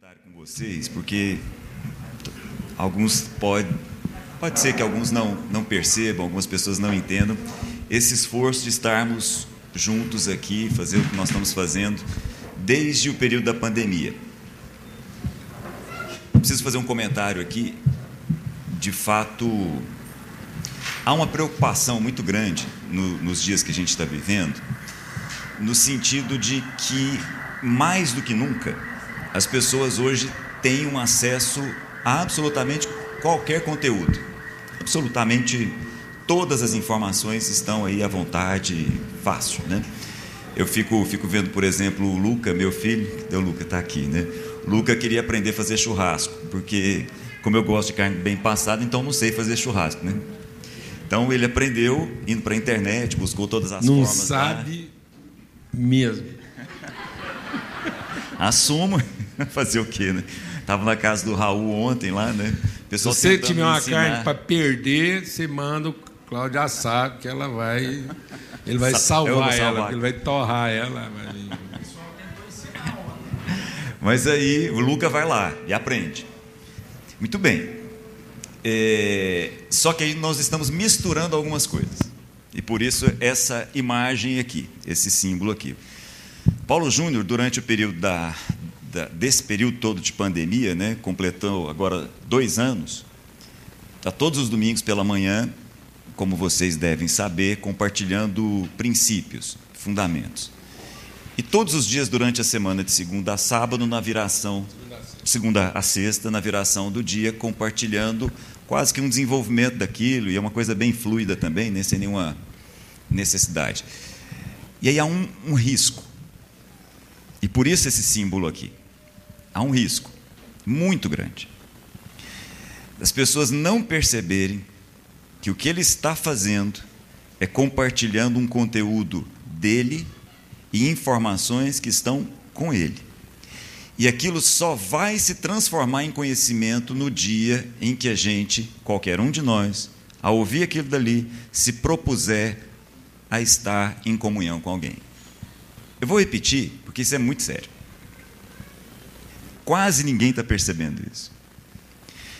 comentário com vocês, porque alguns pode, pode ser que alguns não, não percebam, algumas pessoas não entendam esse esforço de estarmos juntos aqui, fazer o que nós estamos fazendo desde o período da pandemia. Preciso fazer um comentário aqui. De fato, há uma preocupação muito grande no, nos dias que a gente está vivendo, no sentido de que, mais do que nunca, as pessoas hoje têm um acesso a absolutamente qualquer conteúdo. Absolutamente todas as informações estão aí à vontade, fácil, né? Eu fico, fico vendo, por exemplo, o Luca, meu filho, o Luca está aqui, né? O Luca queria aprender a fazer churrasco, porque como eu gosto de carne bem passada, então não sei fazer churrasco, né? Então ele aprendeu indo para a internet, buscou todas as não formas. Não sabe mesmo. Assumo. Fazer o quê, né? Tava na casa do Raul ontem lá, né? Pessoal Se você tiver uma ensinar. carne para perder, você manda o Cláudio assar, que ela vai. Ele vai salvar, salvar ela, ele vai torrar ela. Mas aí o Luca vai lá e aprende. Muito bem. É, só que aí nós estamos misturando algumas coisas. E por isso essa imagem aqui, esse símbolo aqui. Paulo Júnior, durante o período da, desse período todo de pandemia, né, completou agora dois anos, está todos os domingos pela manhã, como vocês devem saber, compartilhando princípios, fundamentos. E todos os dias durante a semana, de segunda a sábado, na viração, segunda a sexta, na viração do dia, compartilhando quase que um desenvolvimento daquilo, e é uma coisa bem fluida também, né, sem nenhuma necessidade. E aí há um, um risco. E por isso esse símbolo aqui há um risco muito grande das pessoas não perceberem que o que ele está fazendo é compartilhando um conteúdo dele e informações que estão com ele. E aquilo só vai se transformar em conhecimento no dia em que a gente, qualquer um de nós, ao ouvir aquilo dali, se propuser a estar em comunhão com alguém. Eu vou repetir, porque isso é muito sério. Quase ninguém está percebendo isso.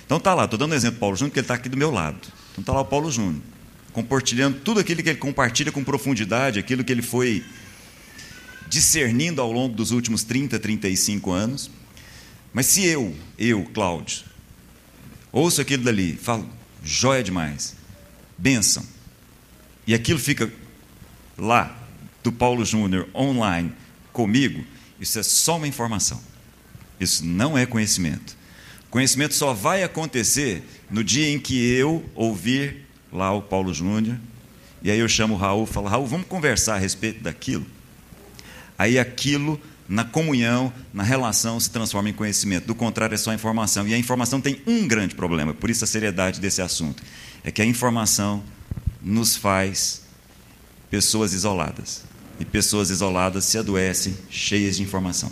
Então tá lá, estou dando um exemplo do Paulo Júnior, porque ele está aqui do meu lado. Então está lá o Paulo Júnior, compartilhando tudo aquilo que ele compartilha com profundidade, aquilo que ele foi discernindo ao longo dos últimos 30, 35 anos. Mas se eu, eu, Cláudio, ouço aquilo dali, falo, joia demais, bênção, e aquilo fica lá, do Paulo Júnior, online, comigo, isso é só uma informação. Isso não é conhecimento. Conhecimento só vai acontecer no dia em que eu ouvir lá o Paulo Júnior, e aí eu chamo o Raul e falo: Raul, vamos conversar a respeito daquilo? Aí aquilo, na comunhão, na relação, se transforma em conhecimento. Do contrário, é só informação. E a informação tem um grande problema, por isso a seriedade desse assunto: é que a informação nos faz pessoas isoladas. E pessoas isoladas se adoecem, cheias de informação.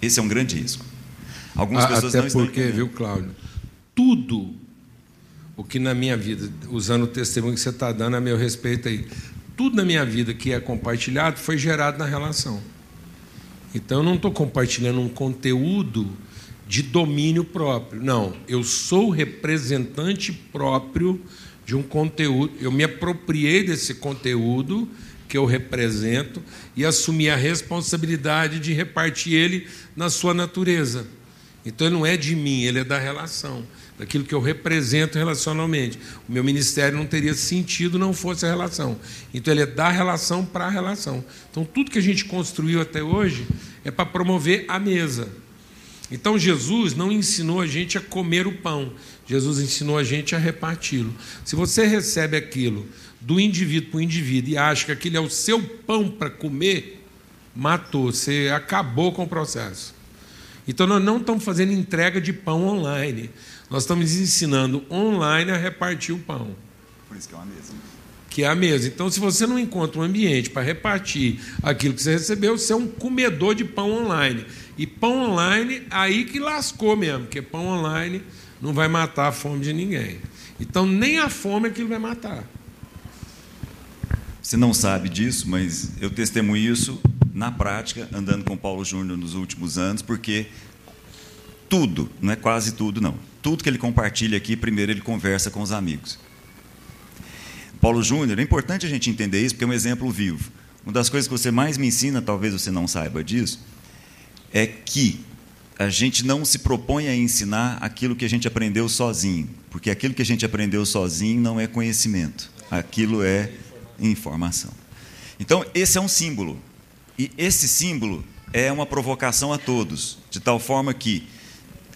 Esse é um grande risco. Algumas ah, pessoas Até não porque, viu, Cláudio? Tudo o que na minha vida, usando o testemunho que você está dando a meu respeito aí, tudo na minha vida que é compartilhado foi gerado na relação. Então eu não estou compartilhando um conteúdo de domínio próprio. Não, eu sou representante próprio de um conteúdo. Eu me apropriei desse conteúdo que eu represento e assumir a responsabilidade de repartir ele na sua natureza. Então ele não é de mim, ele é da relação, daquilo que eu represento relacionalmente. O meu ministério não teria sentido não fosse a relação. Então ele é da relação para a relação. Então tudo que a gente construiu até hoje é para promover a mesa. Então Jesus não ensinou a gente a comer o pão, Jesus ensinou a gente a reparti-lo. Se você recebe aquilo do indivíduo para o indivíduo e acha que aquele é o seu pão para comer, matou, você acabou com o processo. Então nós não estamos fazendo entrega de pão online. Nós estamos ensinando online a repartir o pão. Por isso que é uma mesa. Que é a mesa. Então, se você não encontra um ambiente para repartir aquilo que você recebeu, você é um comedor de pão online. E pão online, aí que lascou mesmo, porque pão online não vai matar a fome de ninguém. Então, nem a fome é que ele vai matar. Você não sabe disso, mas eu testemunho isso na prática, andando com Paulo Júnior nos últimos anos, porque tudo, não é quase tudo, não. Tudo que ele compartilha aqui, primeiro ele conversa com os amigos. Paulo Júnior, é importante a gente entender isso, porque é um exemplo vivo. Uma das coisas que você mais me ensina, talvez você não saiba disso, é que a gente não se propõe a ensinar aquilo que a gente aprendeu sozinho, porque aquilo que a gente aprendeu sozinho não é conhecimento, aquilo é informação. Então, esse é um símbolo, e esse símbolo é uma provocação a todos, de tal forma que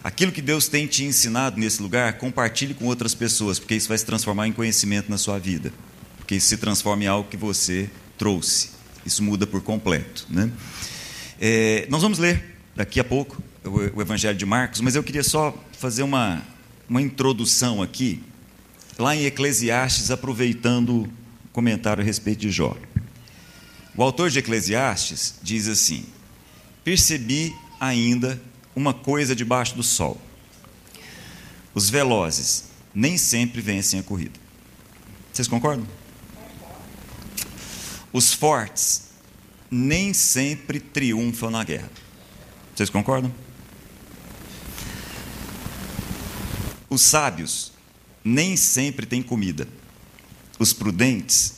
aquilo que Deus tem te ensinado nesse lugar, compartilhe com outras pessoas, porque isso vai se transformar em conhecimento na sua vida, porque isso se transforma em algo que você trouxe. Isso muda por completo. Né? É, nós vamos ler daqui a pouco o, o Evangelho de Marcos, mas eu queria só fazer uma, uma introdução aqui, lá em Eclesiastes, aproveitando o comentário a respeito de Jó. O autor de Eclesiastes diz assim: Percebi ainda uma coisa debaixo do sol. Os velozes nem sempre vencem a corrida. Vocês concordam? Os fortes nem sempre triunfam na guerra. Vocês concordam? Os sábios nem sempre têm comida. Os prudentes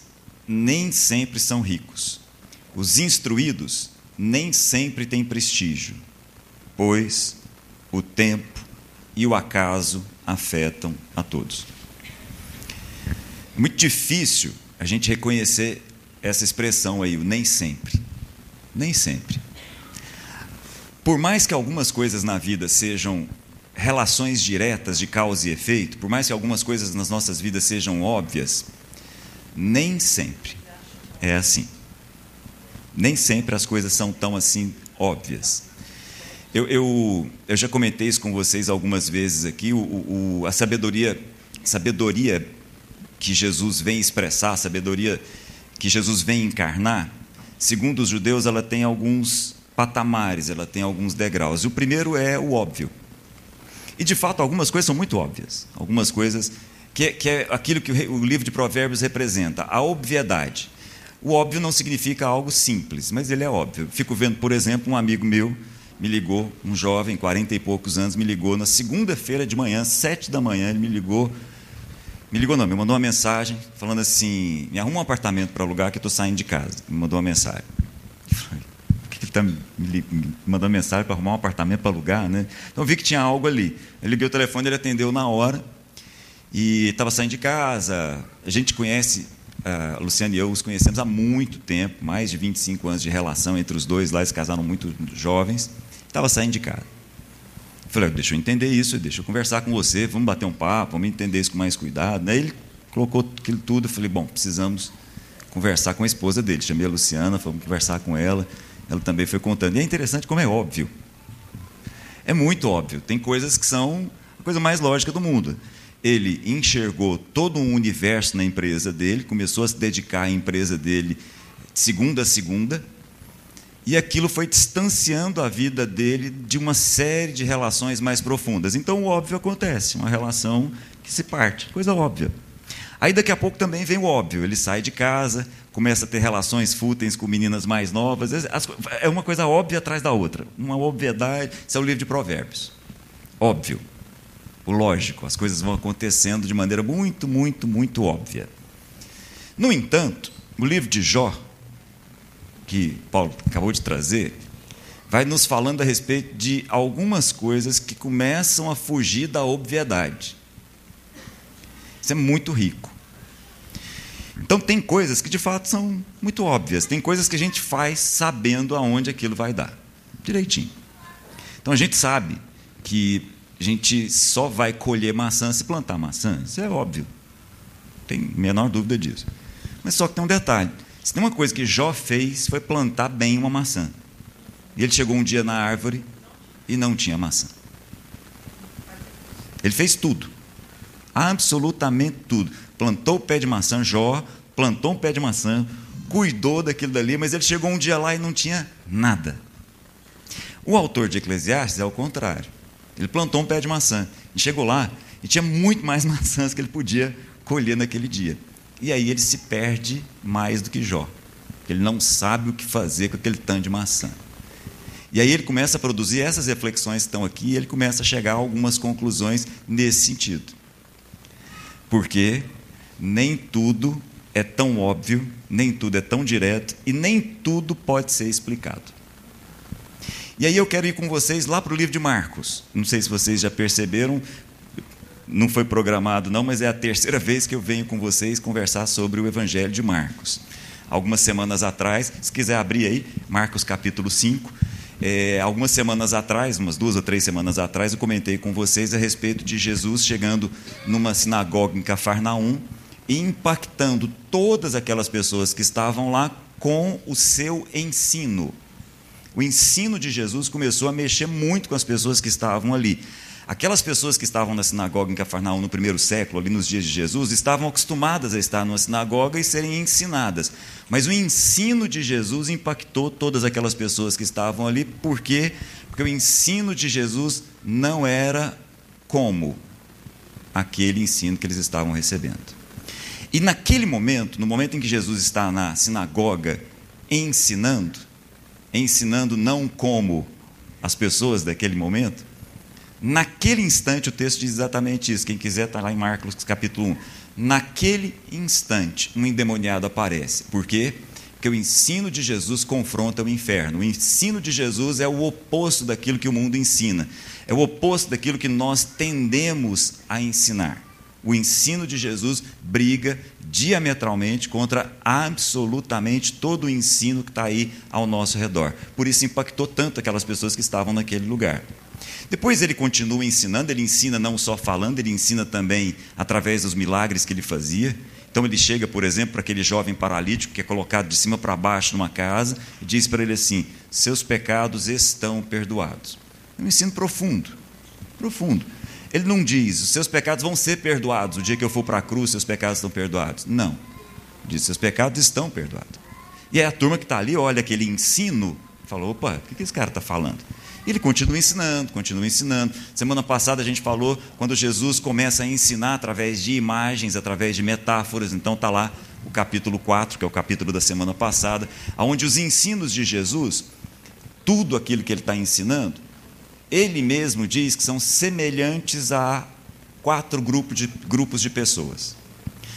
nem sempre são ricos. Os instruídos nem sempre têm prestígio, pois o tempo e o acaso afetam a todos. Muito difícil a gente reconhecer essa expressão aí, o nem sempre. Nem sempre. Por mais que algumas coisas na vida sejam relações diretas de causa e efeito, por mais que algumas coisas nas nossas vidas sejam óbvias, nem sempre é assim. Nem sempre as coisas são tão assim óbvias. Eu, eu, eu já comentei isso com vocês algumas vezes aqui, o, o, a sabedoria, sabedoria que Jesus vem expressar, a sabedoria que Jesus vem encarnar, segundo os judeus, ela tem alguns patamares, ela tem alguns degraus. E o primeiro é o óbvio. E de fato, algumas coisas são muito óbvias. Algumas coisas que, que é aquilo que o livro de Provérbios representa, a obviedade. O óbvio não significa algo simples, mas ele é óbvio. Fico vendo, por exemplo, um amigo meu me ligou, um jovem, quarenta e poucos anos, me ligou na segunda-feira de manhã, sete da manhã, ele me ligou me ligou não, me mandou uma mensagem falando assim, me arruma um apartamento para alugar que eu estou saindo de casa. Me mandou uma mensagem. Por que ele está me, me mandando mensagem para arrumar um apartamento para alugar? Né? Então eu vi que tinha algo ali. Eu liguei o telefone, ele atendeu na hora e estava saindo de casa. A gente conhece, a Luciana e eu os conhecemos há muito tempo, mais de 25 anos de relação entre os dois lá, eles casaram muito jovens. Estava saindo de casa. Falei, deixa eu entender isso, deixa eu conversar com você, vamos bater um papo, vamos entender isso com mais cuidado. Ele colocou aquilo tudo, falei, bom, precisamos conversar com a esposa dele. Chamei a Luciana, fomos conversar com ela, ela também foi contando. E é interessante como é óbvio. É muito óbvio, tem coisas que são a coisa mais lógica do mundo. Ele enxergou todo um universo na empresa dele, começou a se dedicar à empresa dele de segunda a segunda, e aquilo foi distanciando a vida dele de uma série de relações mais profundas. Então, o óbvio acontece, uma relação que se parte, coisa óbvia. Aí, daqui a pouco, também vem o óbvio: ele sai de casa, começa a ter relações fúteis com meninas mais novas. É uma coisa óbvia atrás da outra, uma obviedade. Isso é o livro de Provérbios. Óbvio, o lógico, as coisas vão acontecendo de maneira muito, muito, muito óbvia. No entanto, o livro de Jó que Paulo acabou de trazer, vai nos falando a respeito de algumas coisas que começam a fugir da obviedade. Isso é muito rico. Então, tem coisas que de fato são muito óbvias, tem coisas que a gente faz sabendo aonde aquilo vai dar, direitinho. Então, a gente sabe que a gente só vai colher maçã se plantar maçã, isso é óbvio, tem menor dúvida disso. Mas só que tem um detalhe: se tem uma coisa que Jó fez, foi plantar bem uma maçã. E ele chegou um dia na árvore e não tinha maçã. Ele fez tudo. Absolutamente tudo. Plantou o pé de maçã, Jó, plantou um pé de maçã, cuidou daquilo dali, mas ele chegou um dia lá e não tinha nada. O autor de Eclesiastes é o contrário. Ele plantou um pé de maçã e chegou lá e tinha muito mais maçãs que ele podia colher naquele dia. E aí ele se perde mais do que Jó. Ele não sabe o que fazer com aquele tanto de maçã. E aí ele começa a produzir essas reflexões que estão aqui, e ele começa a chegar a algumas conclusões nesse sentido. Porque nem tudo é tão óbvio, nem tudo é tão direto e nem tudo pode ser explicado. E aí eu quero ir com vocês lá para o livro de Marcos. Não sei se vocês já perceberam, não foi programado não, mas é a terceira vez que eu venho com vocês conversar sobre o Evangelho de Marcos. Algumas semanas atrás, se quiser abrir aí, Marcos capítulo 5, é, algumas semanas atrás, umas duas ou três semanas atrás, eu comentei com vocês a respeito de Jesus chegando numa sinagoga em Cafarnaum e impactando todas aquelas pessoas que estavam lá com o seu ensino. O ensino de Jesus começou a mexer muito com as pessoas que estavam ali. Aquelas pessoas que estavam na sinagoga em Cafarnaum no primeiro século, ali nos dias de Jesus, estavam acostumadas a estar numa sinagoga e serem ensinadas. Mas o ensino de Jesus impactou todas aquelas pessoas que estavam ali, por quê? Porque o ensino de Jesus não era como aquele ensino que eles estavam recebendo. E naquele momento, no momento em que Jesus está na sinagoga ensinando, ensinando não como as pessoas daquele momento, naquele instante o texto diz exatamente isso. Quem quiser está lá em Marcos capítulo 1. Naquele instante, um endemoniado aparece. Por quê? Porque o ensino de Jesus confronta o inferno. O ensino de Jesus é o oposto daquilo que o mundo ensina. É o oposto daquilo que nós tendemos a ensinar o ensino de Jesus briga diametralmente contra absolutamente todo o ensino que está aí ao nosso redor. Por isso impactou tanto aquelas pessoas que estavam naquele lugar. Depois ele continua ensinando, ele ensina não só falando, ele ensina também através dos milagres que ele fazia. Então ele chega, por exemplo, para aquele jovem paralítico que é colocado de cima para baixo numa casa e diz para ele assim: Seus pecados estão perdoados. É um ensino profundo, profundo. Ele não diz, os seus pecados vão ser perdoados. O dia que eu for para a cruz, seus pecados estão perdoados. Não. Diz, seus pecados estão perdoados. E aí a turma que está ali olha aquele ensino e fala: opa, o que esse cara está falando? E ele continua ensinando, continua ensinando. Semana passada a gente falou quando Jesus começa a ensinar através de imagens, através de metáforas. Então está lá o capítulo 4, que é o capítulo da semana passada, onde os ensinos de Jesus, tudo aquilo que ele está ensinando, ele mesmo diz que são semelhantes a quatro grupos de, grupos de pessoas.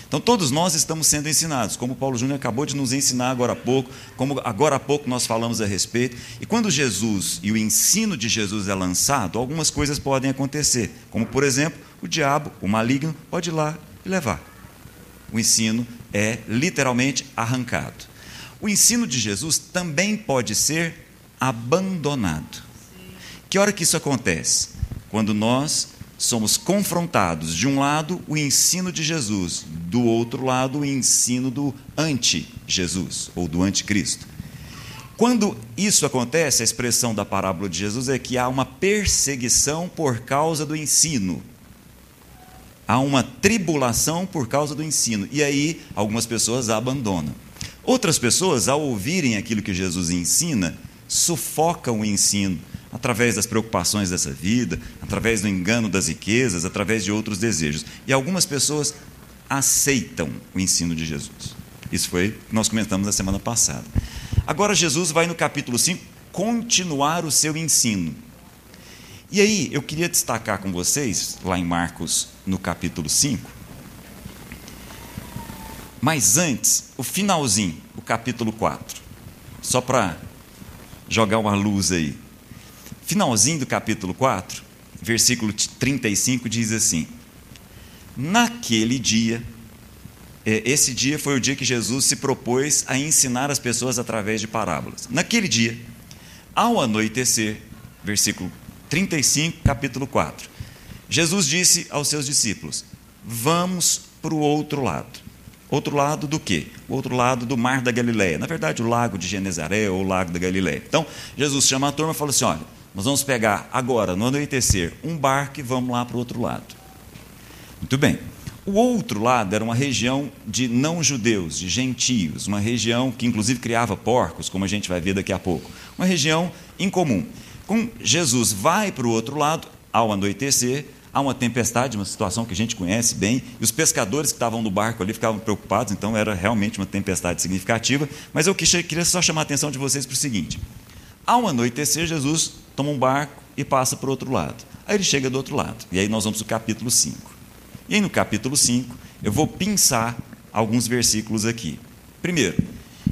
Então, todos nós estamos sendo ensinados, como Paulo Júnior acabou de nos ensinar agora há pouco, como agora há pouco nós falamos a respeito. E quando Jesus e o ensino de Jesus é lançado, algumas coisas podem acontecer, como, por exemplo, o diabo, o maligno, pode ir lá e levar. O ensino é literalmente arrancado. O ensino de Jesus também pode ser abandonado. Que hora que isso acontece? Quando nós somos confrontados, de um lado, o ensino de Jesus, do outro lado, o ensino do anti-Jesus, ou do anticristo. Quando isso acontece, a expressão da parábola de Jesus é que há uma perseguição por causa do ensino. Há uma tribulação por causa do ensino. E aí, algumas pessoas abandonam. Outras pessoas, ao ouvirem aquilo que Jesus ensina, sufocam o ensino através das preocupações dessa vida, através do engano das riquezas, através de outros desejos. E algumas pessoas aceitam o ensino de Jesus. Isso foi que nós comentamos na semana passada. Agora, Jesus vai no capítulo 5 continuar o seu ensino. E aí, eu queria destacar com vocês, lá em Marcos, no capítulo 5, mas antes, o finalzinho, o capítulo 4, só para jogar uma luz aí. Finalzinho do capítulo 4, versículo 35 diz assim: Naquele dia, é, esse dia foi o dia que Jesus se propôs a ensinar as pessoas através de parábolas. Naquele dia, ao anoitecer, versículo 35, capítulo 4, Jesus disse aos seus discípulos: Vamos para o outro lado. Outro lado do quê? O outro lado do mar da Galileia. Na verdade, o lago de Genezaré ou o lago da Galileia. Então, Jesus chama a turma e fala assim: olha, nós vamos pegar agora, no anoitecer, um barco e vamos lá para o outro lado. Muito bem. O outro lado era uma região de não-judeus, de gentios, uma região que inclusive criava porcos, como a gente vai ver daqui a pouco. Uma região incomum. Com Jesus vai para o outro lado, ao anoitecer, há uma tempestade, uma situação que a gente conhece bem, e os pescadores que estavam no barco ali ficavam preocupados, então era realmente uma tempestade significativa. Mas eu queria só chamar a atenção de vocês para o seguinte: Ao anoitecer, Jesus toma um barco e passa para o outro lado. Aí ele chega do outro lado. E aí nós vamos para o capítulo 5. E aí no capítulo 5, eu vou pensar alguns versículos aqui. Primeiro,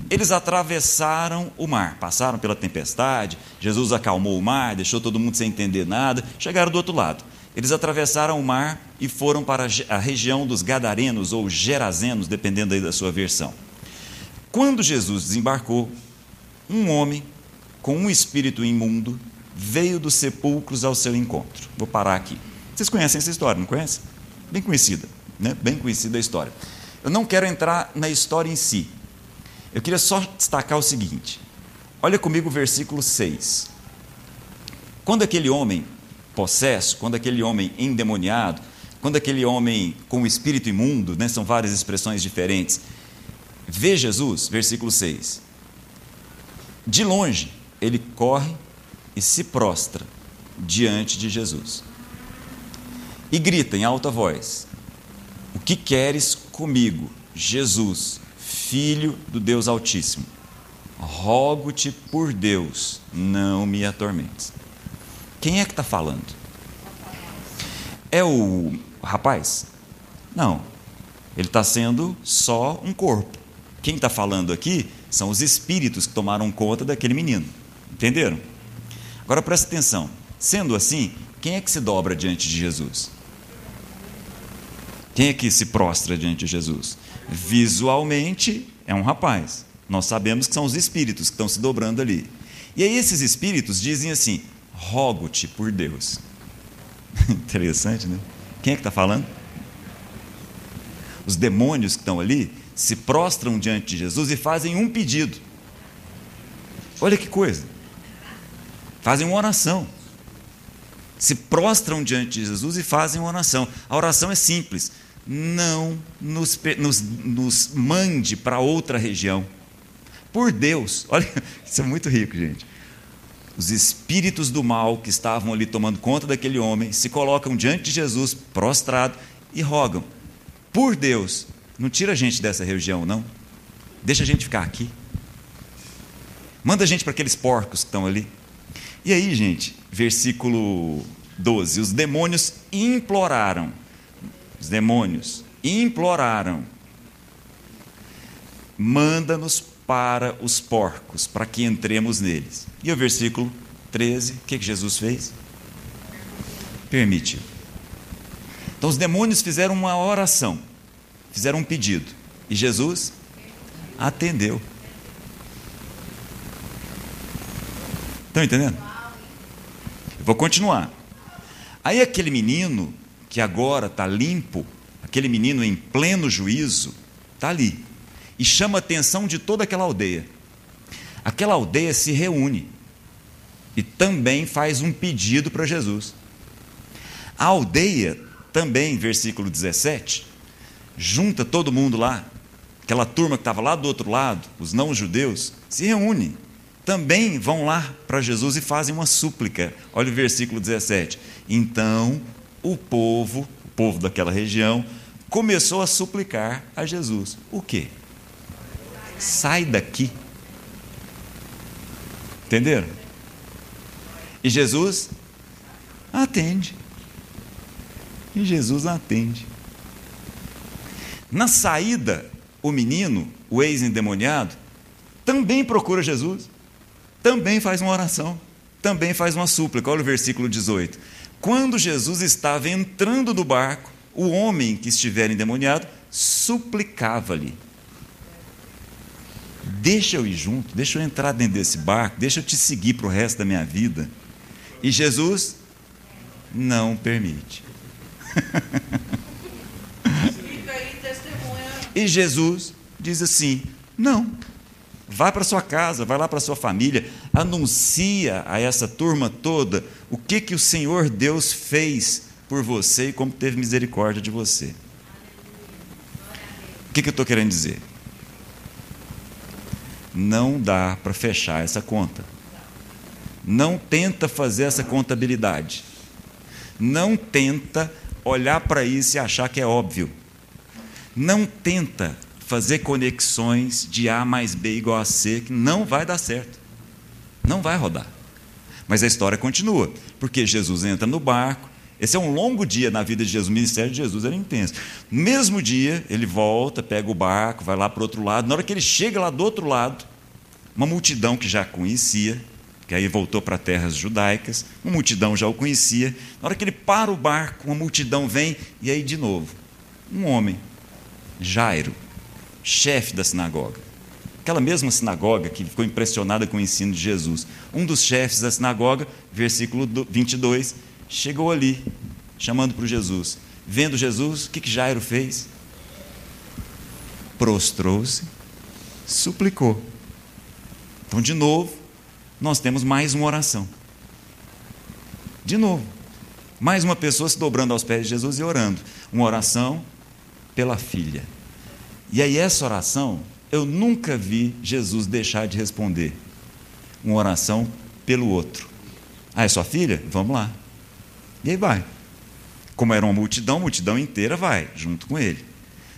eles atravessaram o mar, passaram pela tempestade, Jesus acalmou o mar, deixou todo mundo sem entender nada, chegaram do outro lado. Eles atravessaram o mar e foram para a região dos Gadarenos ou Gerazenos, dependendo aí da sua versão. Quando Jesus desembarcou, um homem com um espírito imundo veio dos sepulcros ao seu encontro. Vou parar aqui. Vocês conhecem essa história, não conhecem? Bem conhecida, né? Bem conhecida a história. Eu não quero entrar na história em si. Eu queria só destacar o seguinte. Olha comigo o versículo 6. Quando aquele homem possesso, quando aquele homem endemoniado, quando aquele homem com o espírito imundo, né, são várias expressões diferentes, vê Jesus, versículo 6. De longe, ele corre e se prostra diante de Jesus. E grita em alta voz: O que queres comigo, Jesus, filho do Deus Altíssimo? Rogo-te por Deus, não me atormentes. Quem é que está falando? É o rapaz? Não. Ele está sendo só um corpo. Quem está falando aqui são os espíritos que tomaram conta daquele menino. Entenderam? Agora presta atenção. Sendo assim, quem é que se dobra diante de Jesus? Quem é que se prostra diante de Jesus? Visualmente é um rapaz. Nós sabemos que são os espíritos que estão se dobrando ali. E aí esses espíritos dizem assim: rogo-te por Deus. Interessante, né? Quem é que está falando? Os demônios que estão ali se prostram diante de Jesus e fazem um pedido. Olha que coisa. Fazem uma oração. Se prostram diante de Jesus e fazem uma oração. A oração é simples. Não nos, nos, nos mande para outra região. Por Deus. Olha, isso é muito rico, gente os espíritos do mal que estavam ali tomando conta daquele homem se colocam diante de Jesus, prostrado, e rogam: Por Deus, não tira a gente dessa região, não. Deixa a gente ficar aqui. Manda a gente para aqueles porcos que estão ali. E aí, gente, versículo 12: Os demônios imploraram. Os demônios imploraram. Manda-nos para os porcos, para que entremos neles. E o versículo 13, o que, que Jesus fez? Permitiu. Então os demônios fizeram uma oração, fizeram um pedido, e Jesus atendeu. Estão entendendo? Vou continuar. Aí aquele menino que agora está limpo, aquele menino em pleno juízo, está ali e chama a atenção de toda aquela aldeia. Aquela aldeia se reúne e também faz um pedido para Jesus. A aldeia também, versículo 17, junta todo mundo lá, aquela turma que estava lá do outro lado, os não-judeus, se reúne. Também vão lá para Jesus e fazem uma súplica. Olha o versículo 17. Então o povo, o povo daquela região, começou a suplicar a Jesus. O quê? sai daqui. Entenderam? E Jesus atende. E Jesus atende. Na saída, o menino, o ex-endemoniado, também procura Jesus, também faz uma oração, também faz uma súplica. Olha o versículo 18. Quando Jesus estava entrando no barco, o homem que estiver endemoniado suplicava-lhe Deixa eu ir junto, deixa eu entrar dentro desse barco, deixa eu te seguir para o resto da minha vida. E Jesus não permite. e Jesus diz assim: não, vá para sua casa, vai lá para sua família, anuncia a essa turma toda o que, que o Senhor Deus fez por você e como teve misericórdia de você. O que, que eu estou querendo dizer? não dá para fechar essa conta. Não tenta fazer essa contabilidade. Não tenta olhar para isso e achar que é óbvio. Não tenta fazer conexões de A mais B igual a C, que não vai dar certo. Não vai rodar. Mas a história continua, porque Jesus entra no barco. Esse é um longo dia na vida de Jesus, o ministério de Jesus era intenso. No mesmo dia, ele volta, pega o barco, vai lá para o outro lado. Na hora que ele chega lá do outro lado, uma multidão que já conhecia, que aí voltou para terras judaicas, uma multidão já o conhecia. Na hora que ele para o barco, uma multidão vem, e aí de novo, um homem, Jairo, chefe da sinagoga. Aquela mesma sinagoga que ficou impressionada com o ensino de Jesus. Um dos chefes da sinagoga, versículo 22, chegou ali, chamando para Jesus. Vendo Jesus, o que, que Jairo fez? Prostrou-se, suplicou. Então, de novo, nós temos mais uma oração. De novo, mais uma pessoa se dobrando aos pés de Jesus e orando. Uma oração pela filha. E aí, essa oração, eu nunca vi Jesus deixar de responder. Uma oração pelo outro. Ah, é sua filha? Vamos lá. E aí vai. Como era uma multidão, multidão inteira vai junto com ele.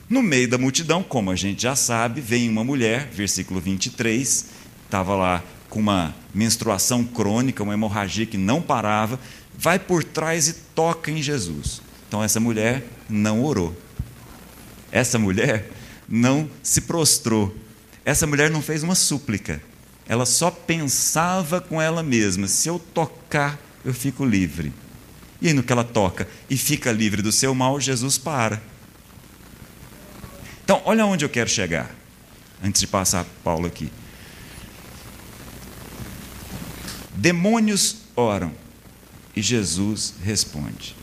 No meio da multidão, como a gente já sabe, vem uma mulher, versículo 23, estava lá com uma menstruação crônica, uma hemorragia que não parava, vai por trás e toca em Jesus. Então essa mulher não orou. Essa mulher não se prostrou. Essa mulher não fez uma súplica. Ela só pensava com ela mesma: se eu tocar, eu fico livre. E aí, no que ela toca e fica livre do seu mal, Jesus para. Então, olha onde eu quero chegar, antes de passar Paulo aqui. Demônios oram e Jesus responde,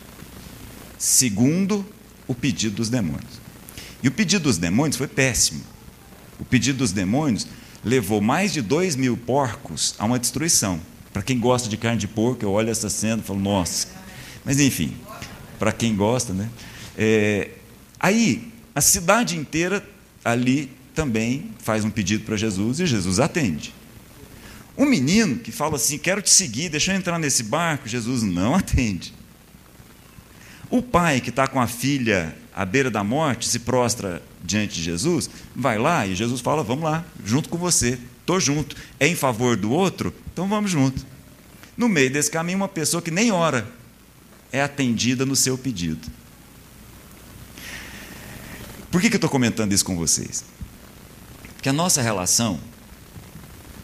segundo o pedido dos demônios. E o pedido dos demônios foi péssimo. O pedido dos demônios levou mais de dois mil porcos a uma destruição. Para quem gosta de carne de porco, eu olho essa cena e falo, nossa. Mas enfim, para quem gosta, né? É, aí, a cidade inteira ali também faz um pedido para Jesus e Jesus atende. Um menino que fala assim: Quero te seguir, deixa eu entrar nesse barco, Jesus não atende. O pai que está com a filha à beira da morte, se prostra diante de Jesus, vai lá e Jesus fala: Vamos lá, junto com você, estou junto. É em favor do outro? Então vamos junto. No meio desse caminho, uma pessoa que nem ora é atendida no seu pedido. Por que, que eu estou comentando isso com vocês? Porque a nossa relação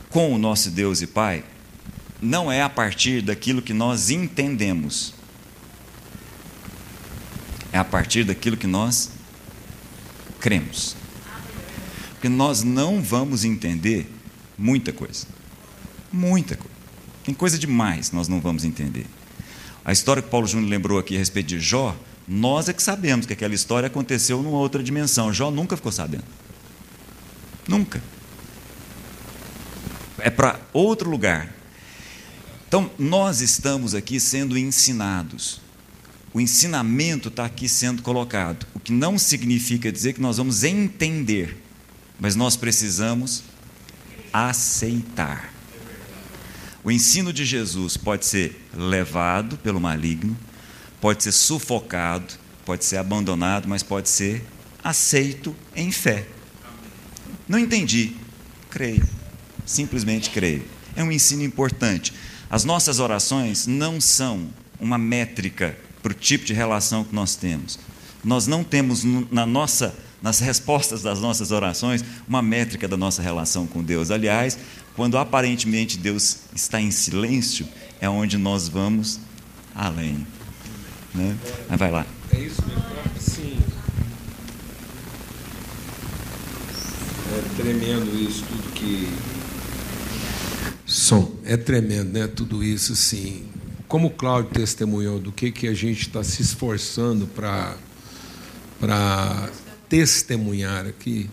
com o nosso Deus e Pai não é a partir daquilo que nós entendemos, a partir daquilo que nós cremos. Porque nós não vamos entender muita coisa. Muita coisa. Tem coisa demais nós não vamos entender. A história que Paulo Júnior lembrou aqui a respeito de Jó, nós é que sabemos que aquela história aconteceu numa outra dimensão. Jó nunca ficou sabendo. Nunca. É para outro lugar. Então, nós estamos aqui sendo ensinados o ensinamento está aqui sendo colocado, o que não significa dizer que nós vamos entender, mas nós precisamos aceitar. O ensino de Jesus pode ser levado pelo maligno, pode ser sufocado, pode ser abandonado, mas pode ser aceito em fé. Não entendi, creio, simplesmente creio. É um ensino importante. As nossas orações não são uma métrica para o tipo de relação que nós temos. Nós não temos na nossa, nas respostas das nossas orações uma métrica da nossa relação com Deus. Aliás, quando aparentemente Deus está em silêncio, é onde nós vamos além. Né? Mas vai lá. É isso mesmo. Sim. É tremendo isso, tudo que. Som. É tremendo, né? Tudo isso, sim como o Cláudio testemunhou do que, que a gente está se esforçando para testemunhar aqui,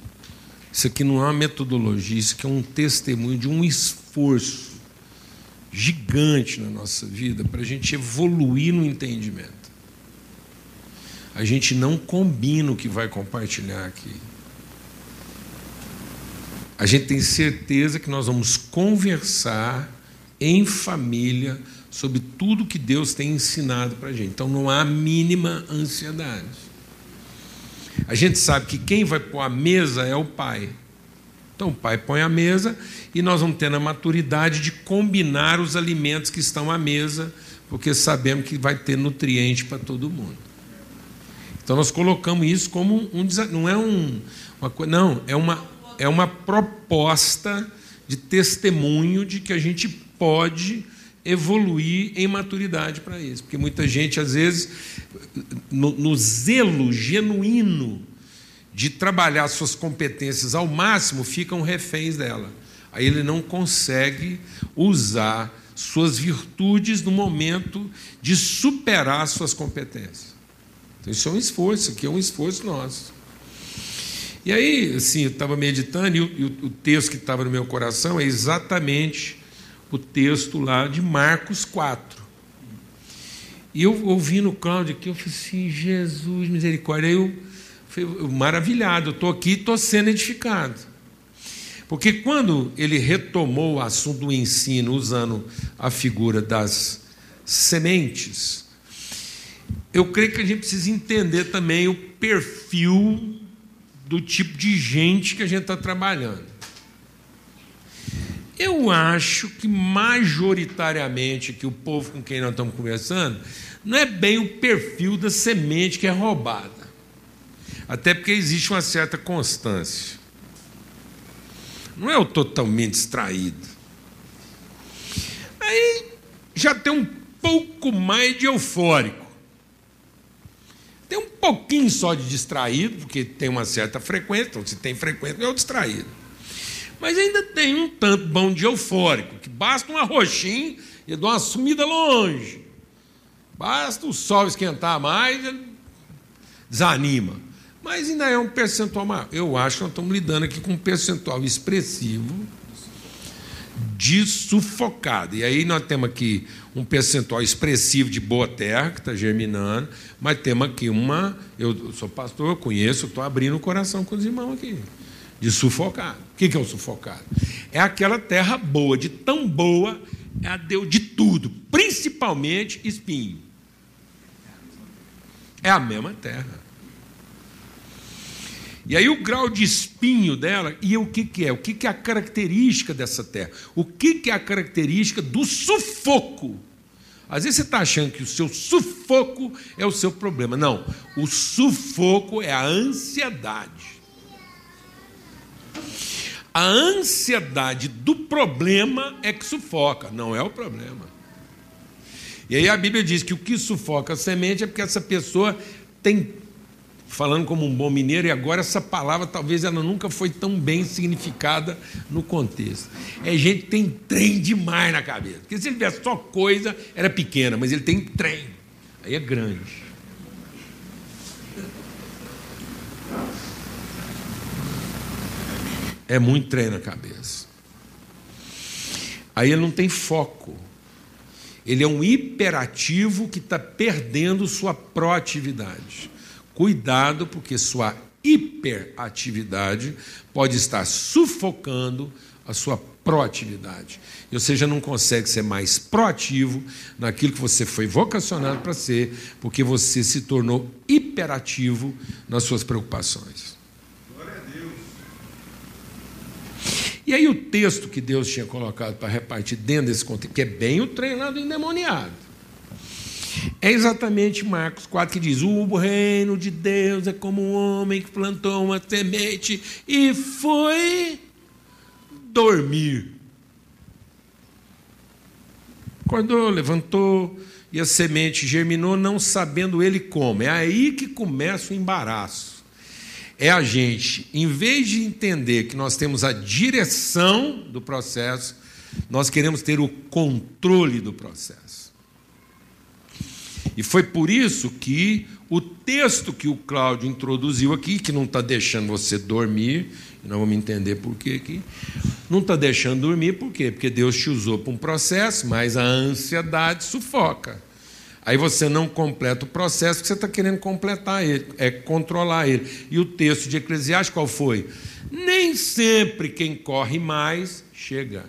isso aqui não é uma metodologia, isso aqui é um testemunho de um esforço gigante na nossa vida para a gente evoluir no entendimento. A gente não combina o que vai compartilhar aqui. A gente tem certeza que nós vamos conversar em família sobre tudo que Deus tem ensinado para a gente. Então não há mínima ansiedade. A gente sabe que quem vai pôr a mesa é o pai. Então o pai põe a mesa e nós vamos tendo a maturidade de combinar os alimentos que estão à mesa, porque sabemos que vai ter nutriente para todo mundo. Então nós colocamos isso como um não é um, uma não, é uma, é uma proposta de testemunho de que a gente pode evoluir em maturidade para isso. Porque muita gente, às vezes, no, no zelo genuíno de trabalhar suas competências ao máximo, ficam reféns dela. Aí ele não consegue usar suas virtudes no momento de superar suas competências. Então, isso é um esforço, aqui é um esforço nosso. E aí, assim, eu estava meditando e o, e o texto que estava no meu coração é exatamente o texto lá de Marcos 4. E eu ouvindo o Cláudio aqui, eu falei assim, Jesus, misericórdia. Aí eu fui maravilhado, eu estou aqui e estou sendo edificado. Porque quando ele retomou o assunto do ensino, usando a figura das sementes, eu creio que a gente precisa entender também o perfil do tipo de gente que a gente está trabalhando. Eu acho que majoritariamente que o povo com quem nós estamos conversando não é bem o perfil da semente que é roubada. Até porque existe uma certa constância. Não é o totalmente distraído. Aí já tem um pouco mais de eufórico. Tem um pouquinho só de distraído, porque tem uma certa frequência, então se tem frequência, é o distraído. Mas ainda tem um tanto bom de eufórico, que basta um arroxinho e dá uma sumida longe. Basta o sol esquentar mais, desanima. Mas ainda é um percentual maior. Eu acho que nós estamos lidando aqui com um percentual expressivo de sufocado. E aí nós temos aqui um percentual expressivo de boa terra que está germinando, mas temos aqui uma. Eu sou pastor, eu conheço, estou abrindo o coração com os irmãos aqui de sufocado. O que é o sufocado? É aquela terra boa, de tão boa, ela deu de tudo, principalmente espinho. É a mesma terra. E aí o grau de espinho dela, e o que, que é? O que, que é a característica dessa terra? O que, que é a característica do sufoco? Às vezes você está achando que o seu sufoco é o seu problema. Não, o sufoco é a ansiedade. A ansiedade do problema é que sufoca, não é o problema. E aí a Bíblia diz que o que sufoca a semente é porque essa pessoa tem, falando como um bom mineiro, e agora essa palavra talvez ela nunca foi tão bem significada no contexto. É gente que tem trem demais na cabeça. Porque se ele tivesse só coisa, era pequena, mas ele tem trem. Aí é grande. É muito trem na cabeça. Aí ele não tem foco. Ele é um hiperativo que está perdendo sua proatividade. Cuidado, porque sua hiperatividade pode estar sufocando a sua proatividade. Ou seja, não consegue ser mais proativo naquilo que você foi vocacionado para ser, porque você se tornou hiperativo nas suas preocupações. E aí o texto que Deus tinha colocado para repartir dentro desse contexto, que é bem o treinado endemoniado, é exatamente Marcos 4 que diz: O reino de Deus é como um homem que plantou uma semente e foi dormir. Acordou, levantou e a semente germinou, não sabendo ele como. É aí que começa o embaraço é a gente, em vez de entender que nós temos a direção do processo, nós queremos ter o controle do processo. E foi por isso que o texto que o Cláudio introduziu aqui, que não está deixando você dormir, nós vamos entender por quê aqui, não está deixando dormir, por quê? Porque Deus te usou para um processo, mas a ansiedade sufoca. Aí você não completa o processo porque você está querendo completar ele, é controlar ele. E o texto de Eclesiastes qual foi? Nem sempre quem corre mais chega.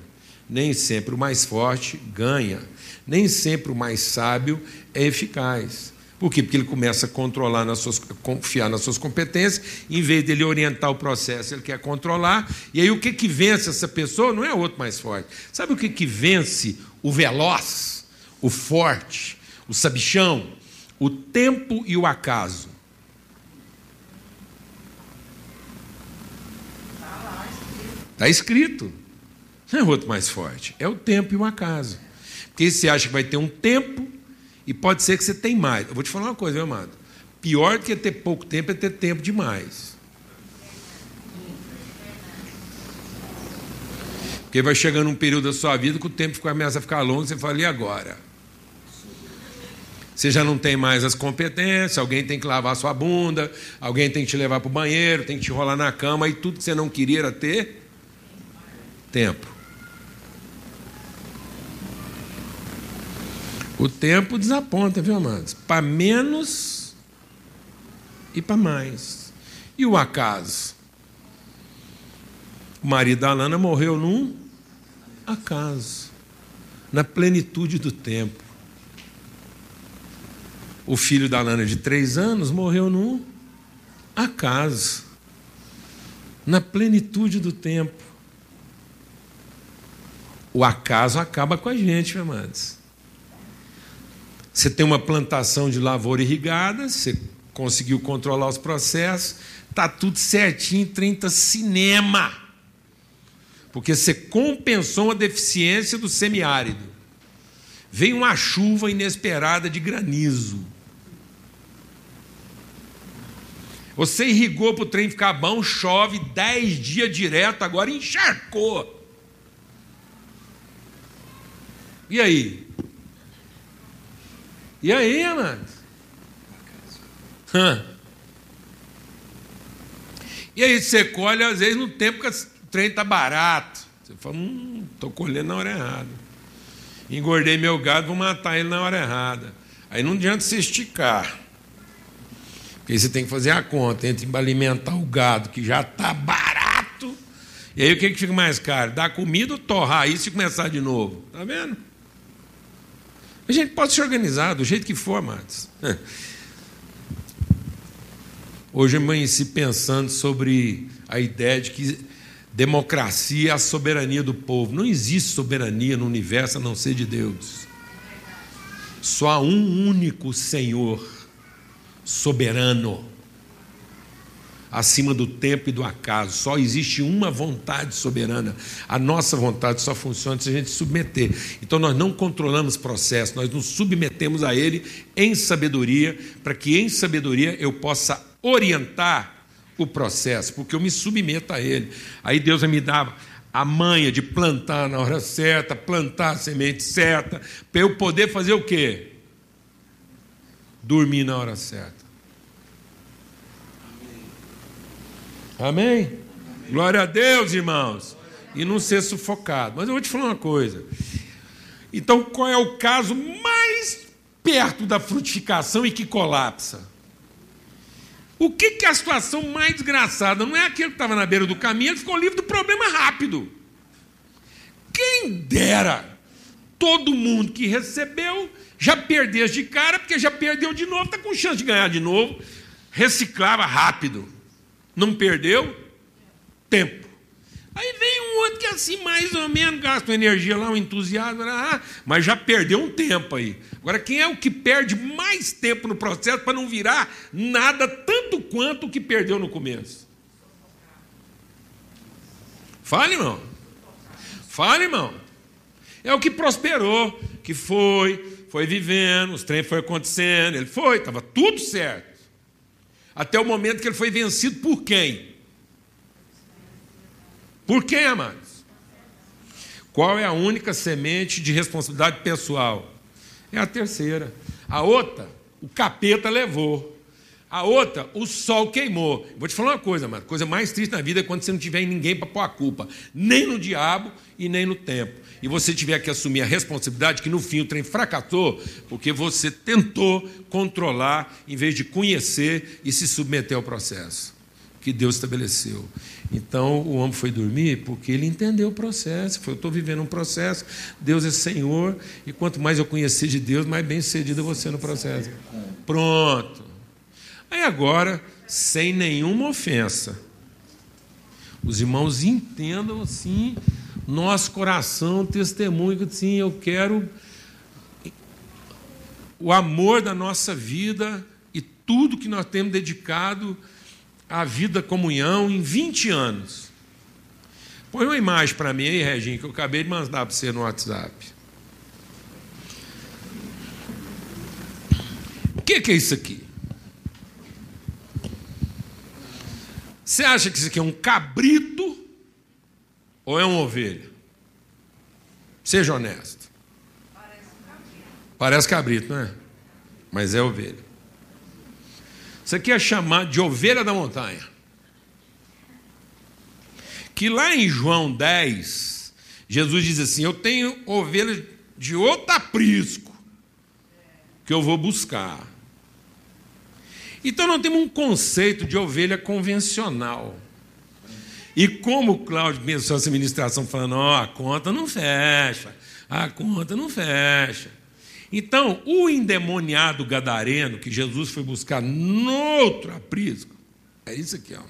Nem sempre o mais forte ganha. Nem sempre o mais sábio é eficaz. Por quê? Porque ele começa a controlar nas suas, confiar nas suas competências, em vez dele orientar o processo, ele quer controlar. E aí o que, que vence essa pessoa não é outro mais forte. Sabe o que, que vence o veloz, o forte, o sabichão? O tempo e o acaso. Está escrito. Não é o outro mais forte, é o tempo e o acaso. Porque você acha que vai ter um tempo e pode ser que você tenha mais. Eu vou te falar uma coisa, meu amado. Pior do que ter pouco tempo é ter tempo demais. Porque vai chegando um período da sua vida que o tempo começa a ficar longo e você fala, e agora? Você já não tem mais as competências, alguém tem que lavar sua bunda, alguém tem que te levar para o banheiro, tem que te rolar na cama, e tudo que você não queria era ter tempo. O tempo desaponta, viu, amados? Para menos e para mais. E o acaso? O marido da Alana morreu num acaso, na plenitude do tempo. O filho da Alana, de três anos, morreu num acaso, na plenitude do tempo. O acaso acaba com a gente, meus amados. Você tem uma plantação de lavoura irrigada, você conseguiu controlar os processos, está tudo certinho, 30 cinema. Porque você compensou uma deficiência do semiárido. Vem uma chuva inesperada de granizo. Você irrigou para o trem ficar bom, chove 10 dias direto, agora encharcou. E aí? E aí, amados? Hã? E aí você colhe, às vezes, no tempo que o trem está barato. Você fala, hum, estou colhendo na hora errada. Engordei meu gado, vou matar ele na hora errada. Aí não adianta se esticar. Porque você tem que fazer a conta entre alimentar o gado, que já está barato, e aí o que, que fica mais caro? Dar comida ou torrar isso e começar de novo? Está vendo? A gente pode se organizar do jeito que for, amados. Hoje eu amanheci pensando sobre a ideia de que democracia é a soberania do povo. Não existe soberania no universo a não ser de Deus. Só há um único Senhor soberano acima do tempo e do acaso. Só existe uma vontade soberana. A nossa vontade só funciona se a gente submeter. Então nós não controlamos processo, nós nos submetemos a ele em sabedoria, para que em sabedoria eu possa orientar o processo, porque eu me submeto a ele. Aí Deus me dar a manha de plantar na hora certa, plantar a semente certa, para eu poder fazer o quê? Dormir na hora certa. Amém? Amém? Glória a Deus, irmãos. E não ser sufocado. Mas eu vou te falar uma coisa. Então, qual é o caso mais perto da frutificação e que colapsa? O que, que é a situação mais desgraçada? Não é aquele que estava na beira do caminho, ele ficou livre do problema rápido. Quem dera todo mundo que recebeu já perdesse de cara, porque já perdeu de novo, está com chance de ganhar de novo, reciclava rápido não perdeu tempo. Aí vem um outro que assim, mais ou menos, gasta uma energia lá, um entusiasmo, ah, mas já perdeu um tempo aí. Agora, quem é o que perde mais tempo no processo para não virar nada tanto quanto o que perdeu no começo? Fale, irmão. Fale, irmão. É o que prosperou, que foi, foi vivendo, os trem foi acontecendo, ele foi, estava tudo certo até o momento que ele foi vencido por quem? Por quem, amados? Qual é a única semente de responsabilidade pessoal? É a terceira. A outra, o capeta levou. A outra, o sol queimou. Vou te falar uma coisa, mano. A coisa mais triste na vida é quando você não tiver ninguém para pôr a culpa. Nem no diabo e nem no tempo e você tiver que assumir a responsabilidade que no fim o trem fracassou, porque você tentou controlar em vez de conhecer e se submeter ao processo que Deus estabeleceu. Então o homem foi dormir porque ele entendeu o processo. Foi, eu estou vivendo um processo, Deus é Senhor, e quanto mais eu conhecer de Deus, mais bem sucedido eu vou ser no processo. Pronto. Aí agora, sem nenhuma ofensa, os irmãos entendam assim, nosso coração, testemunho, assim, eu quero o amor da nossa vida e tudo que nós temos dedicado à vida comunhão em 20 anos. Põe uma imagem para mim aí, Reginho, que eu acabei de mandar para você no WhatsApp. O que é isso aqui? Você acha que isso aqui é um cabrito ou é uma ovelha? Seja honesto. Parece cabrito, não é? Mas é ovelha. Isso aqui é chamado de ovelha da montanha. Que lá em João 10, Jesus diz assim: Eu tenho ovelhas de outro aprisco que eu vou buscar. Então nós temos um conceito de ovelha convencional. E como o Cláudio pensou essa ministração falando, oh, a conta não fecha, a conta não fecha. Então, o endemoniado gadareno que Jesus foi buscar no outro aprisco, é isso aqui, ó.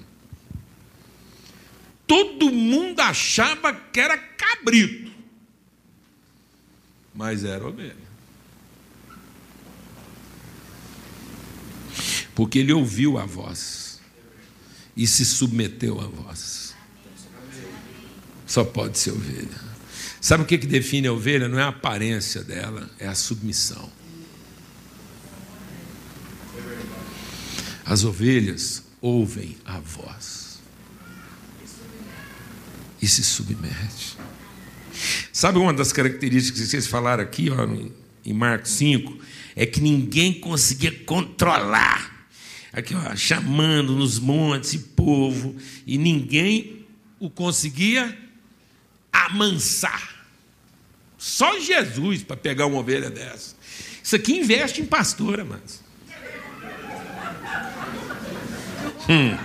Todo mundo achava que era cabrito, mas era ovelha. Porque ele ouviu a voz e se submeteu à voz. Só pode ser ovelha. Sabe o que, define a ovelha? Não é a aparência dela, é a submissão. As ovelhas ouvem a voz e se submete. Sabe uma das características que vocês falaram aqui ó, em Marcos 5? É que ninguém conseguia controlar aqui, ó, chamando nos montes e povo, e ninguém o conseguia amansar. Só Jesus para pegar uma ovelha dessa. Isso aqui investe em pastora, mas. Hum.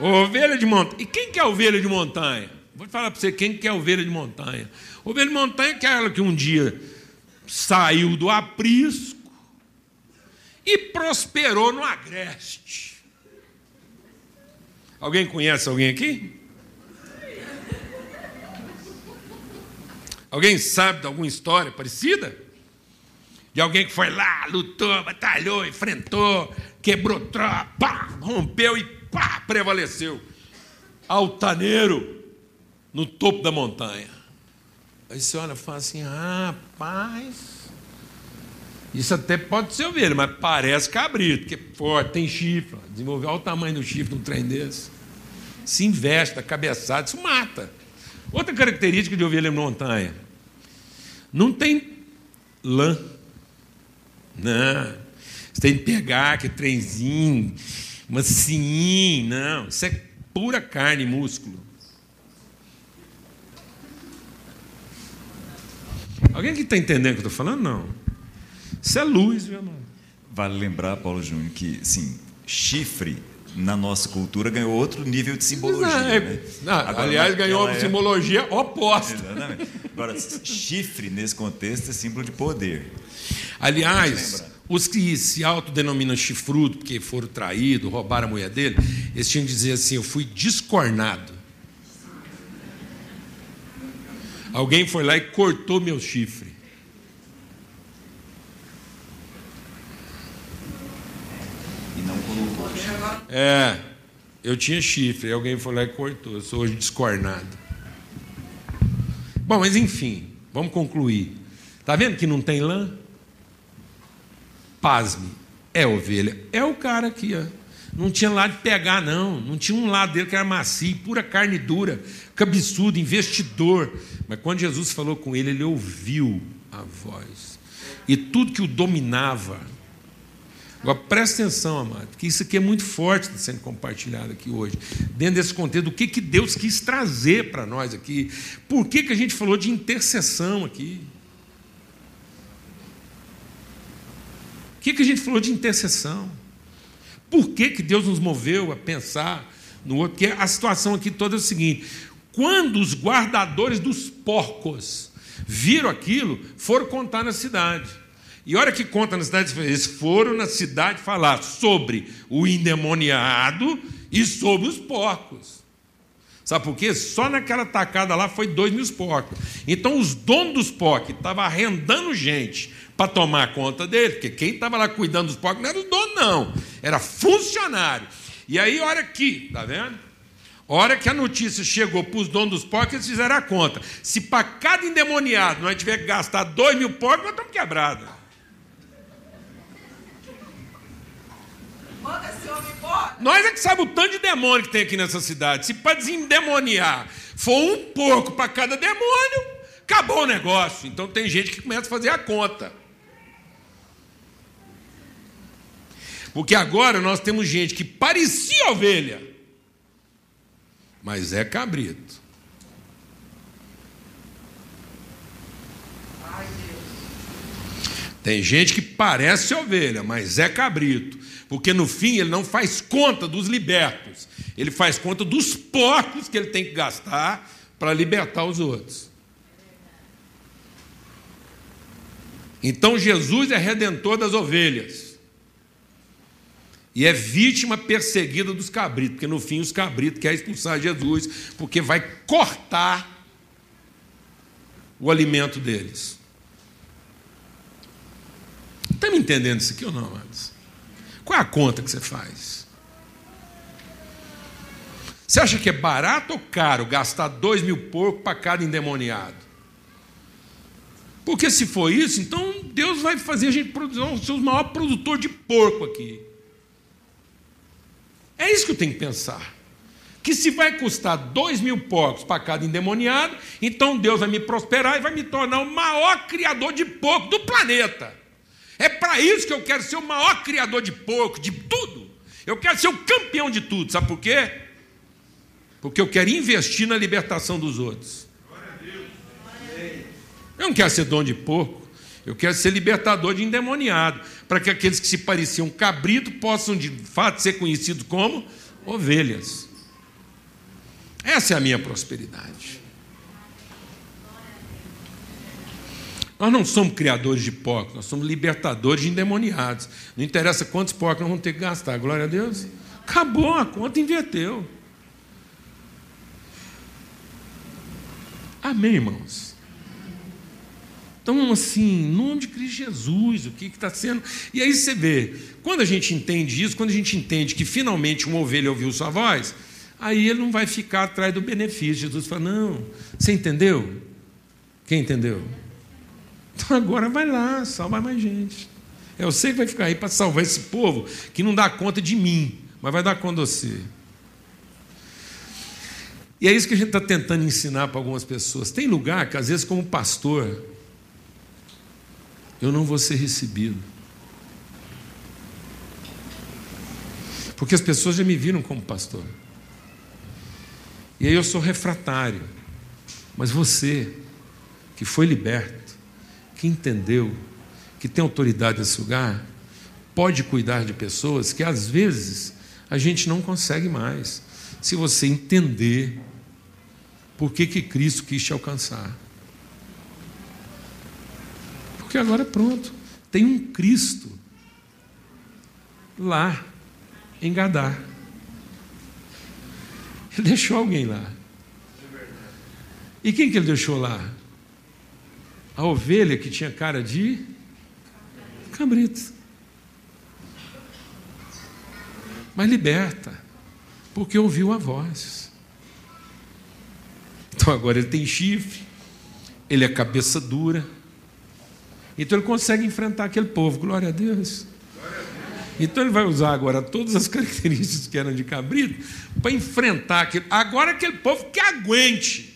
Ovelha de montanha. E quem que é ovelha de montanha? Vou falar para você quem que é ovelha de montanha. Ovelha de montanha é aquela que um dia saiu do aprisco, e prosperou no agreste. Alguém conhece alguém aqui? Alguém sabe de alguma história parecida? De alguém que foi lá, lutou, batalhou, enfrentou, quebrou tropa, rompeu e pá, prevaleceu. Altaneiro no topo da montanha. Aí você olha e fala assim: rapaz, isso até pode ser ovelha, mas parece cabrito, que é forte, tem chifre. Desenvolver, olha o tamanho do chifre num trem desse. Se investe, a cabeçada, isso mata. Outra característica de ovelha montanha: não tem lã. Não. Você tem que pegar aquele trenzinho, mansinho, não. Isso é pura carne e músculo. Alguém que está entendendo o que eu estou falando? Não. Isso é luz, meu irmão. Vale lembrar, Paulo Júnior, que sim, chifre na nossa cultura ganhou outro nível de simbologia. É, né? não, Agora, aliás, ganhou uma é... simbologia oposta. Exatamente. Agora, chifre nesse contexto é símbolo de poder. Aliás, os que se autodenominam chifrudo porque foram traídos, roubaram a mulher dele, eles tinham que dizer assim: Eu fui descornado. Alguém foi lá e cortou meu chifre. É, eu tinha chifre, alguém foi lá e cortou, eu sou hoje descornado. Bom, mas enfim, vamos concluir. Está vendo que não tem lã? Pasme, é ovelha. É o cara aqui, ó. Não tinha lado de pegar, não. Não tinha um lado dele que era macio, pura carne dura, cabeçudo, investidor. Mas quando Jesus falou com ele, ele ouviu a voz. E tudo que o dominava, Agora, presta atenção, amado, que isso aqui é muito forte tá sendo compartilhado aqui hoje. Dentro desse contexto, o que, que Deus quis trazer para nós aqui. Por que, que a gente falou de intercessão aqui? Por que, que a gente falou de intercessão? Por que, que Deus nos moveu a pensar no outro? Porque a situação aqui toda é o seguinte: quando os guardadores dos porcos viram aquilo, foram contar na cidade. E olha que conta na cidade, eles foram na cidade falar sobre o endemoniado e sobre os porcos. Sabe por quê? Só naquela tacada lá foi dois mil porcos. Então os donos dos porcos estavam arrendando gente para tomar conta dele, porque quem estava lá cuidando dos porcos não era o dono, não, era funcionário. E aí, olha aqui, tá vendo? Hora que a notícia chegou para os donos dos porcos, eles fizeram a conta. Se para cada endemoniado nós tiver que gastar dois mil porcos, nós estamos quebrados. Nós é que sabe o tanto de demônio que tem aqui nessa cidade. Se para desendemoniar for um porco para cada demônio, acabou o negócio. Então tem gente que começa a fazer a conta. Porque agora nós temos gente que parecia ovelha, mas é cabrito. Tem gente que parece ovelha, mas é cabrito. Porque no fim ele não faz conta dos libertos, ele faz conta dos porcos que ele tem que gastar para libertar os outros. Então Jesus é redentor das ovelhas. E é vítima perseguida dos cabritos, porque no fim os cabritos querem expulsar Jesus, porque vai cortar o alimento deles. Está me entendendo isso aqui ou não, amados? Qual é a conta que você faz? Você acha que é barato ou caro gastar dois mil porcos para cada endemoniado? Porque se for isso, então Deus vai fazer a gente produzir o maior produtor de porco aqui. É isso que eu tenho que pensar. Que se vai custar dois mil porcos para cada endemoniado, então Deus vai me prosperar e vai me tornar o maior criador de porco do planeta. É para isso que eu quero ser o maior criador de porco, de tudo. Eu quero ser o campeão de tudo. Sabe por quê? Porque eu quero investir na libertação dos outros. Eu não quero ser dono de porco. Eu quero ser libertador de endemoniado, para que aqueles que se pareciam cabrito possam de fato ser conhecidos como ovelhas. Essa é a minha prosperidade. Nós não somos criadores de porcos, nós somos libertadores de endemoniados. Não interessa quantos porcos nós vamos ter que gastar, glória a Deus. Acabou, a conta inverteu. Amém, irmãos? Então, assim, em nome de Cristo Jesus, o que está sendo. E aí você vê, quando a gente entende isso, quando a gente entende que finalmente uma ovelha ouviu sua voz, aí ele não vai ficar atrás do benefício. Jesus fala: não, você entendeu? Quem entendeu? Então agora vai lá, salva mais gente. É você que vai ficar aí para salvar esse povo que não dá conta de mim, mas vai dar conta de você. E é isso que a gente está tentando ensinar para algumas pessoas. Tem lugar que, às vezes, como pastor, eu não vou ser recebido. Porque as pessoas já me viram como pastor. E aí eu sou refratário. Mas você, que foi liberto, que entendeu, que tem autoridade nesse lugar, pode cuidar de pessoas que às vezes a gente não consegue mais. Se você entender por que, que Cristo quis te alcançar. Porque agora pronto, tem um Cristo lá em Gadar. Ele deixou alguém lá. E quem que ele deixou lá? A ovelha que tinha cara de cabrito. Mas liberta, porque ouviu a voz. Então agora ele tem chifre, ele é cabeça dura então ele consegue enfrentar aquele povo, glória a Deus. Então ele vai usar agora todas as características que eram de cabrito para enfrentar aquele. Agora aquele povo que aguente.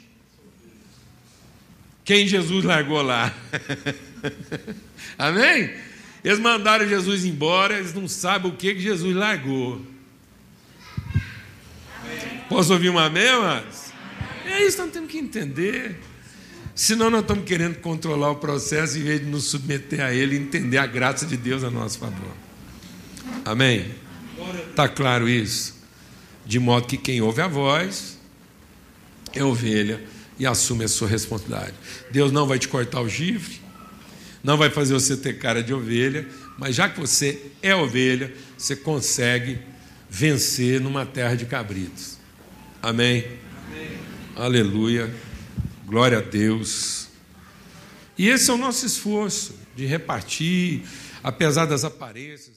Quem Jesus largou lá. Amém? Eles mandaram Jesus embora, eles não sabem o que, Jesus largou. Posso ouvir uma amém, mas? É isso nós temos que entender. Senão nós estamos querendo controlar o processo em vez de nos submeter a ele e entender a graça de Deus a nosso favor. Amém? Está claro isso? De modo que quem ouve a voz é ovelha e assume a sua responsabilidade. Deus não vai te cortar o chifre, não vai fazer você ter cara de ovelha, mas já que você é ovelha, você consegue vencer numa terra de cabritos. Amém? Amém. Aleluia. Glória a Deus. E esse é o nosso esforço de repartir, apesar das aparências,